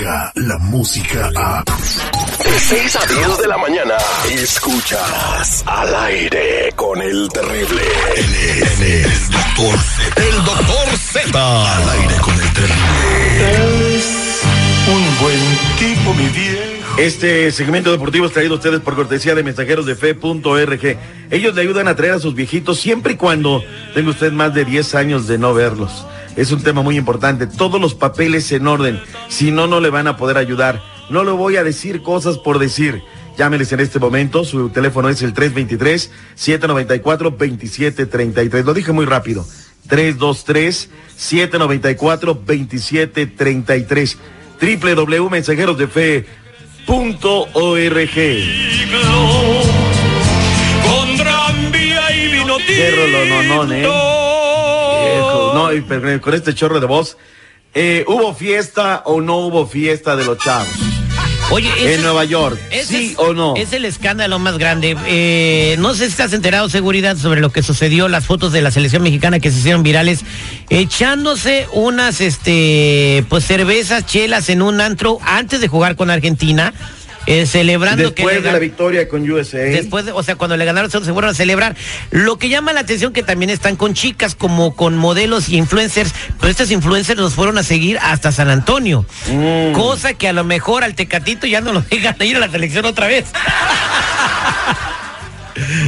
la música a... De 6 a 10 de la mañana, escuchas al aire con el terrible. Él es, él es el doctor Z. El doctor Z. Al aire con el terrible. Es un buen tipo, mi viejo. Este segmento deportivo es traído a ustedes por cortesía de mensajeros de fe.org. Ellos le ayudan a traer a sus viejitos siempre y cuando tenga usted más de 10 años de no verlos. Es un tema muy importante. Todos los papeles en orden. Si no, no le van a poder ayudar. No le voy a decir cosas por decir. Llámeles en este momento. Su teléfono es el 323-794-2733. Lo dije muy rápido. 323-794-2733. www.mensajerosdefe.org. Con tranvía y vino Qué rolononón, ¿eh? No, y pero con este chorro de voz. eh, ¿Hubo fiesta o no hubo fiesta de los chavos? Oye, En es- Nueva York, ¿sí es- o no? Es el escándalo más grande. Eh, no sé si estás enterado, seguridad, sobre lo que sucedió, las fotos de la selección mexicana que se hicieron virales, echándose unas, este, pues cervezas, chelas en un antro antes de jugar con Argentina, eh, celebrando Después de la victoria con USA. Después, de- o sea, cuando le ganaron se se fueron a celebrar. Lo que llama la atención que también están con chicas como con modelos y influencers, pero estos influencers los fueron a seguir hasta San Antonio. Mm. Cosa que a lo mejor al Tecatito ya no lo dejan ir a la selección otra vez.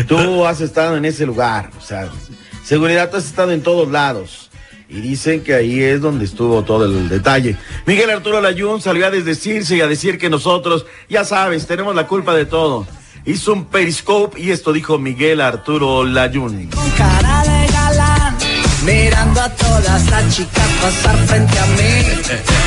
Tú has estado en ese lugar, o sea, seguridad, tú has estado en todos lados. Y dicen que ahí es donde estuvo todo el detalle. Miguel Arturo Layún salió a desdecirse y a decir que nosotros, ya sabes, tenemos la culpa de todo. Hizo un periscope y esto dijo Miguel Arturo Layún. Mirando a todas las chicas pasar frente a mí.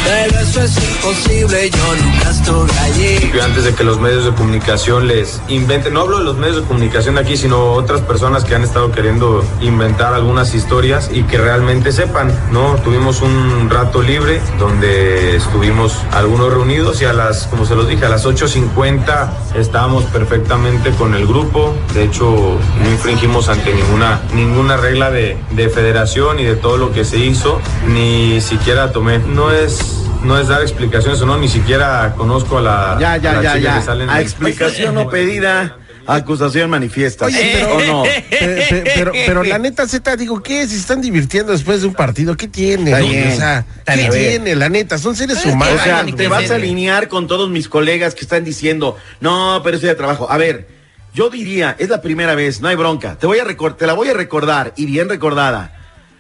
Pero eso es imposible, yo nunca estuve allí. antes de que los medios de comunicación les inventen, no hablo de los medios de comunicación de aquí, sino otras personas que han estado queriendo inventar algunas historias y que realmente sepan, ¿no? Tuvimos un rato libre donde estuvimos algunos reunidos y a las, como se los dije, a las 8.50 estábamos perfectamente con el grupo, de hecho no infringimos ante ninguna, ninguna regla de, de federación y de todo lo que se hizo, ni siquiera tomé, no es... No es dar explicaciones o no, ni siquiera conozco a la, Ya, a ya, las ya, chicas ya. que salen A explicación no pedida, acusación manifiesta. Oye, ¿Sí pero- o no? Pero, pero la neta, Z, digo, ¿qué? Si se están divirtiendo después de un partido, ¿qué tiene? Está no? bien, o sea, está ¿qué bien. tiene? La neta, son seres Pero humanos. O sea, te vas a alinear con todos mis colegas que están diciendo, no, pero eso es de trabajo. A ver, yo diría, es la primera vez, no hay bronca. Te voy a te la voy a recordar, y bien recordada,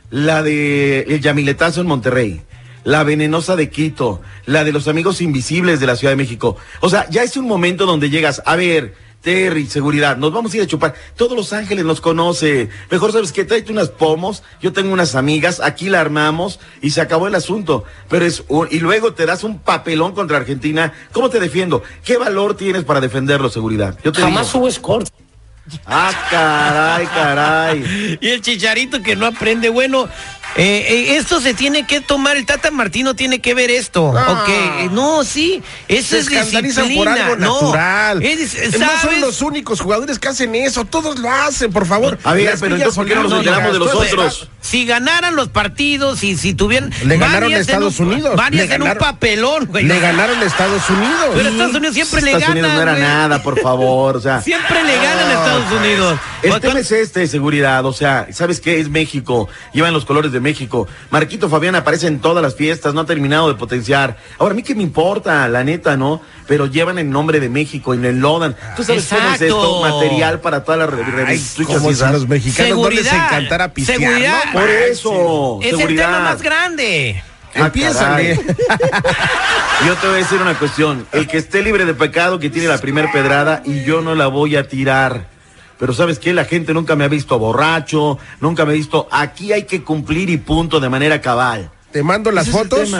la de el Yamiletazo en Monterrey. La venenosa de Quito, la de los amigos invisibles de la Ciudad de México. O sea, ya es un momento donde llegas, a ver, Terry, seguridad, nos vamos a ir a chupar. Todos Los Ángeles nos conoce. Mejor sabes que tráete unas pomos, yo tengo unas amigas, aquí la armamos y se acabó el asunto. Pero es un- y luego te das un papelón contra Argentina. ¿Cómo te defiendo? ¿Qué valor tienes para defenderlo, seguridad? Yo te Jamás digo. hubo score. Ah, caray, caray. Y el chicharito que no aprende, bueno, eh, eh, esto se tiene que tomar, el Tata Martino tiene que ver esto. Ah. Ok, eh, no, sí, eso Se es disciplina. por algo no, natural. es- no son los únicos jugadores que hacen eso, todos lo hacen, por favor. A ver, Las pero entonces, ¿por qué no nos enteramos de los eso. otros? Si ganaran los partidos y si tuvieran. Le ganaron a Estados en un- Unidos. Varias Le en un ganaron- papelón, güey. Le ganaron a Estados Unidos. Pero Estados Unidos siempre le Estados gana. Unidos no era güey. nada, por favor. O sea, Siempre le ganan a Estados Unidos. El tema es este, de seguridad, o sea, ¿sabes qué? Es México, llevan los colores de México. Marquito Fabián aparece en todas las fiestas, no ha terminado de potenciar. Ahora, a mí qué me importa, la neta, ¿no? Pero llevan el nombre de México y lo enlodan. ¿Tú sabes cómo es esto? Exacto. Material para todas las revistas como si a los mexicanos no les Seguridad. encantara pistear, Seguridad. ¿no? Por eso, es el seguridad. tema más grande. Ah. Yo te voy a decir una cuestión. El que esté libre de pecado, que tiene la primera pedrada y yo no la voy a tirar. Pero sabes qué, la gente nunca me ha visto borracho, nunca me ha visto. Aquí hay que cumplir y punto de manera cabal. Te mando las fotos.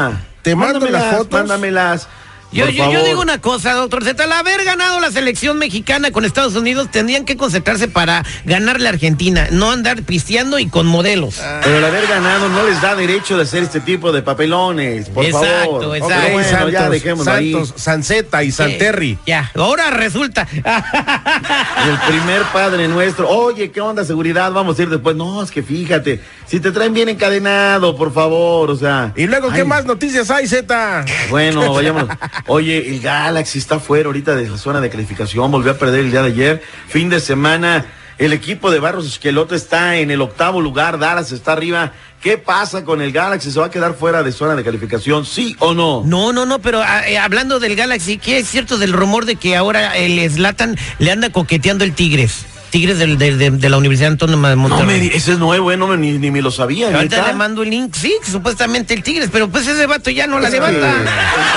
Te mando las fotos. Mándamelas. Yo, digo una cosa, doctor Z, al haber ganado la selección mexicana con Estados Unidos, tendrían que concentrarse para ganarle a Argentina, no andar pisteando y con modelos. Pero el haber ganado no les da derecho de hacer este tipo de papelones, por Exacto, favor. exacto. Ok, bueno, Santos, ya dejémoslo ahí. Santos, Sanceta y Santerri. Ya, ahora resulta. El primer padre nuestro. Oye, ¿qué onda, seguridad? Vamos a ir después. No, es que fíjate, si te traen bien encadenado, por favor, o sea. Y luego, ¿qué Ay, más noticias hay, Z? Bueno, vayamos. Oye, el Galaxy está fuera ahorita de la zona de calificación, volvió a perder el día de ayer. Fin de semana, el equipo de Barros Esqueloto está en el octavo lugar, Dallas está arriba. ¿Qué pasa con el Galaxy? ¿Se va a quedar fuera de zona de calificación, sí o no? No, no, no, pero ah, eh, hablando del Galaxy, ¿qué es cierto del rumor de que ahora el Slatan le anda coqueteando el Tigres? Tigres del- del- de, de la Universidad Autónoma de No, Monterrey. me, ese es nuevo, eh, no me- ni, ni me lo sabía. Ahorita le mando el link, sí, supuestamente el Tigres, pero pues ese vato ya no la que, levanta.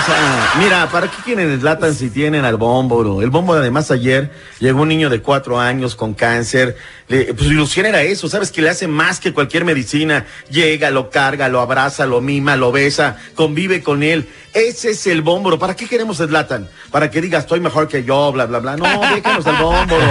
o sea, mira, ¿para qué quieren el si tienen al Bómboro? El Bómboro, además, ayer llegó un niño de cuatro años con cáncer. Le- pues ilusión era eso, ¿sabes? Que le hace más que cualquier medicina. Llega, lo carga, lo abraza, lo mima, lo besa, convive con él. Ese es el Bómboro. ¿Para qué queremos el? Para que diga, estoy mejor que yo, bla, bla, bla. No, déjanos al Bómboro.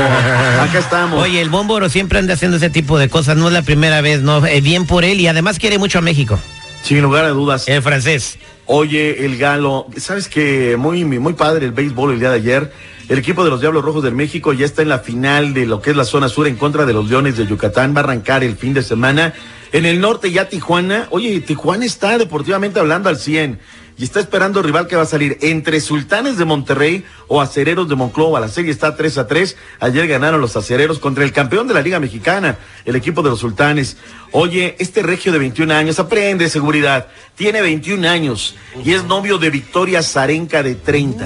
Acá estamos. Oye, el Bómboro siempre anda haciendo ese tipo de cosas, no es la primera vez, ¿no? Eh, bien por él y además quiere mucho a México, Sin lugar a dudas. el francés. Oye, el Galo, sabes que muy, muy padre el béisbol el día de ayer. El equipo de los Diablos Rojos del México ya está en la final de lo que es la zona sur en contra de los Leones de Yucatán. Va a arrancar el fin de semana. En el norte ya Tijuana. Oye, Tijuana está deportivamente hablando al 100 y está esperando rival que va a salir entre Sultanes de Monterrey o Acereros de Monclova. La serie está 3 a 3. Ayer ganaron los Acereros contra el campeón de la Liga Mexicana, el equipo de los Sultanes. Oye, este regio de 21 años, aprende seguridad, tiene 21 años y es novio de Victoria Zarenka de 30.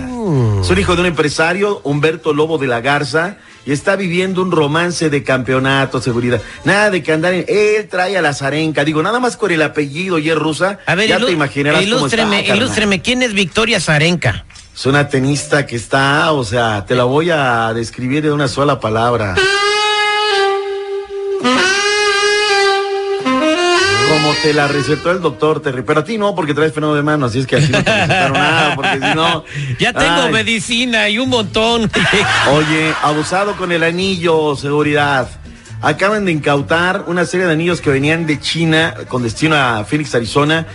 Es un hijo de un empresario, Humberto Lobo de la Garza, y está viviendo un romance de campeonato, seguridad. Nada de que andar en... Él trae a la Zarenka, digo, nada más con el apellido y es rusa. A ver, ya te imaginarás cómo está, ilústreme, ilústreme, ¿quién es Victoria Zarenka? Es una tenista que está, o sea, te la voy a describir de una sola palabra. Te la recetó el doctor Terry, pero a ti no, porque traes freno de mano, así es que así no te recetaron nada, porque si no... Ya tengo Ay. medicina y un montón. Oye, abusado con el anillo, seguridad. Acaban de incautar una serie de anillos que venían de China con destino a Phoenix, Arizona.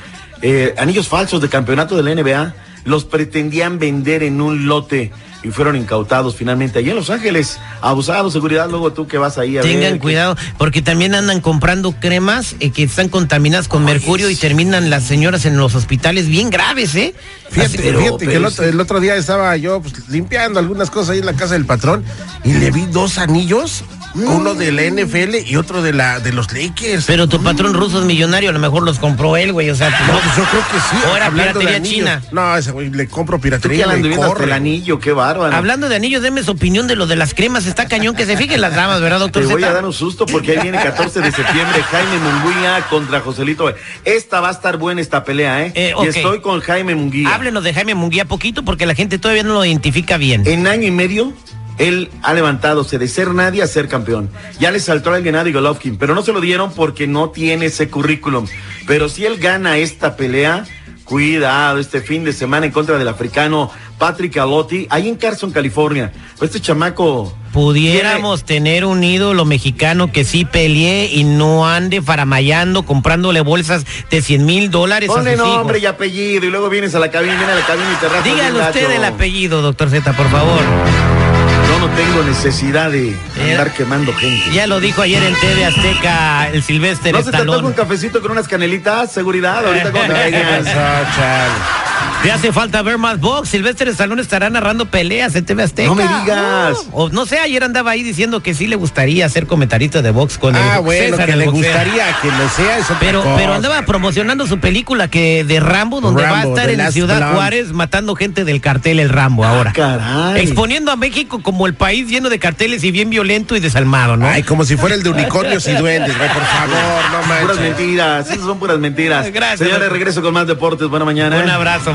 Eh, anillos falsos de campeonato de la NBA. Los pretendían vender en un lote y fueron incautados finalmente allí en Los Ángeles. Abusado, seguridad, luego tú que vas ahí a ver. Tengan que- cuidado, porque también andan comprando cremas eh, que están contaminadas con mercurio y terminan las señoras en los hospitales bien graves, ¿eh? Fíjate, Así- pero- fíjate que otro, el otro día estaba yo pues, limpiando algunas cosas ahí en la casa del patrón y le vi dos anillos, uno de la NFL y otro de la de los Lakers. Pero tu patrón ruso es millonario, a lo mejor los compró él, güey, o sea, no, pues yo creo que sí. O era hablando de piratería china. No, ese güey le compro piratería le corre. el anillo, qué bárbaro. Hablando de anillos, deme su opinión de lo de las cremas, está cañón que se fijen las damas, ¿verdad, doctor Te voy a dar un susto porque ahí viene 14 de septiembre Jaime Munguía contra Joselito. Esta va a estar buena esta pelea, ¿eh? Eh. Y estoy con Jaime Munguía. Háblenos de Jaime Munguía poquito porque la gente todavía no lo identifica bien. En año y medio, él ha levantadose de ser nadie a ser campeón. Ya le saltó al Gennady Golovkin, pero no se lo dieron porque no tiene ese currículum. Pero si él gana esta pelea, cuidado, este fin de semana en contra del africano Patrick Alotti, ahí en Carson, California. Pues este chamaco... Pudiéramos tener un ídolo mexicano que sí pelee y no ande faramayando, comprándole bolsas de 100 mil dólares Ponle nombre y apellido y luego vienes a la cabina, viene a la cabina y te Dígale usted el apellido, doctor Z, por favor. Yo no tengo necesidad de andar quemando gente. Ya lo dijo ayer en TV Azteca el Silvestre ¿No se te un cafecito con unas canelitas? Seguridad, ahorita cuando Te hace falta ver más box. Silvestre Estalón estará narrando peleas en TV Azteca. No me digas. Oh, O no sé, ayer andaba ahí diciendo que sí le gustaría ser comentarista de box con Ah, el bueno, César, que el le boxeo. gustaría que lo sea eso. Pero, pero andaba promocionando su película que de Rambo, donde va a estar en Last Ciudad. Juárez matando gente del cartel El Rambo ahora. Caray. Exponiendo a México como el país lleno de carteles y bien violento y desalmado, ¿no? Ay, como si fuera el de unicornios y duendes, güey, por favor, no Puras manches. mentiras, esas son puras mentiras. Gracias, Señores, regreso con más deportes. Buena mañana. Un abrazo,